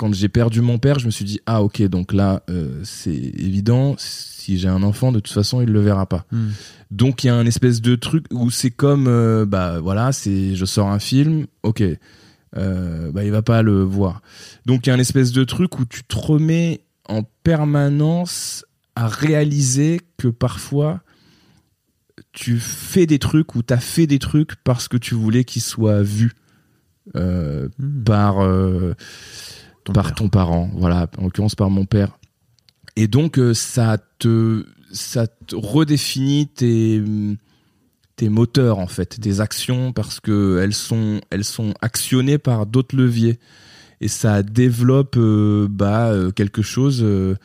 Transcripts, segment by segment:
quand j'ai perdu mon père, je me suis dit ah ok donc là euh, c'est évident si j'ai un enfant de toute façon il le verra pas. Hmm. Donc il y a un espèce de truc où c'est comme euh, bah voilà c'est je sors un film ok euh, bah il va pas le voir. Donc il y a un espèce de truc où tu te remets en permanence à réaliser que parfois tu fais des trucs ou t'as fait des trucs parce que tu voulais qu'ils soient vus euh, Hmm. par euh, Ton par père. ton parent, voilà, en l'occurrence par mon père. Et donc euh, ça te ça te redéfinit tes tes moteurs en fait, tes actions parce que elles sont elles sont actionnées par d'autres leviers et ça développe euh, bah euh, quelque chose euh,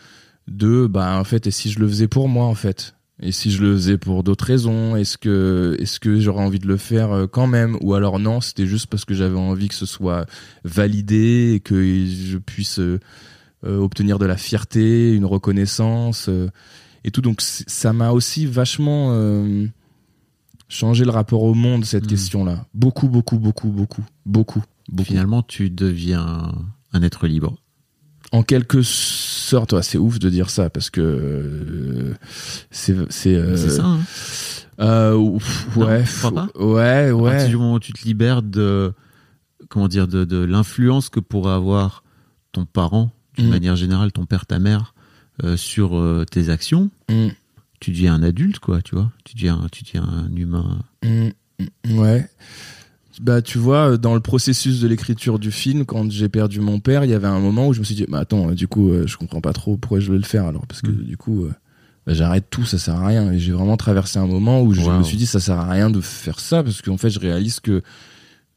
de bah en fait et si je le faisais pour moi en fait? Et si je le faisais pour d'autres raisons est-ce que est-ce que j'aurais envie de le faire euh, quand même? Ou alors non c'était juste parce que j'avais envie que ce soit validé et que je puisse euh, euh, obtenir de la fierté une reconnaissance euh, et tout donc ça m'a aussi vachement euh, changé le rapport au monde cette Mhm. question là beaucoup beaucoup beaucoup beaucoup beaucoup beaucoup Finalement, tu deviens un être libre. en quelque sorte, ouais, c'est ouf de dire ça parce que euh, c'est c'est euh, C'est ça. Hein euh, ouf, Non, ouais, pas ouais, À partir ouais. du moment où tu te libères de comment dire de, de l'influence que pourrait avoir ton parent, d'une Mm. manière générale, ton père, ta mère, sur tes actions, Mm, tu deviens un adulte, quoi, tu vois. Tu deviens, tu deviens un humain. mm, mm, ouais. Bah, tu vois, dans le processus de l'écriture du film, quand j'ai perdu mon père, il y avait un moment où je me suis dit, bah attends, euh, du coup, euh, je comprends pas trop pourquoi je vais le faire alors, parce que Mm. du coup, euh, bah, j'arrête tout, ça sert à rien. Et j'ai vraiment traversé un moment où je Wow. me suis dit, ça sert à rien de faire ça, parce qu'en fait, je réalise que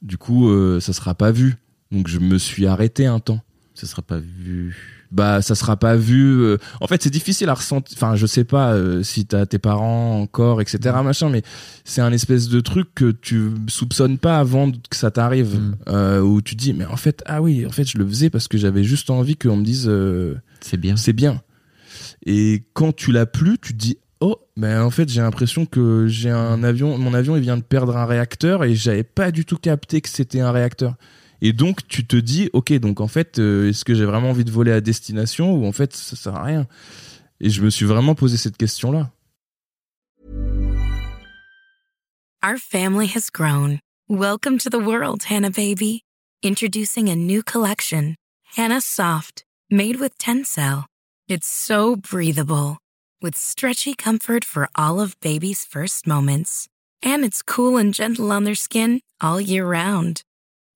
du coup, euh, ça sera pas vu. Donc, je me suis arrêté un temps. Ça sera pas vu. bah ça sera pas vu euh, en fait c'est difficile à ressentir enfin je sais pas euh, si t'as tes parents encore etc machin mais c'est un espèce de truc que tu soupçonnes pas avant que ça t'arrive Mm. euh, où tu te dis mais en fait ah oui en fait je le faisais parce que j'avais juste envie qu'on me dise euh, C'est bien. c'est bien et quand tu l'as plus tu te dis oh mais en fait j'ai l'impression que j'ai un avion mon avion il vient de perdre un réacteur et j'avais pas du tout capté que c'était un réacteur et donc tu te dis ok donc en fait euh, est-ce que j'ai vraiment envie de voler à destination ou en fait ça sert à rien et je me suis vraiment posé cette question là Our family has grown. Welcome to the world, Hannah baby. Introducing a new collection, Hannah Soft, made with Tencel. It's so breathable, with stretchy comfort for all of baby's first moments. And it's cool and gentle on their skin all year round.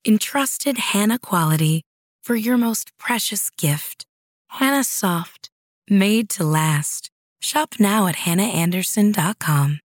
Entrusted Hannah quality for your most precious gift. Hannah Soft, made to last. Shop now at hannahanderson.com.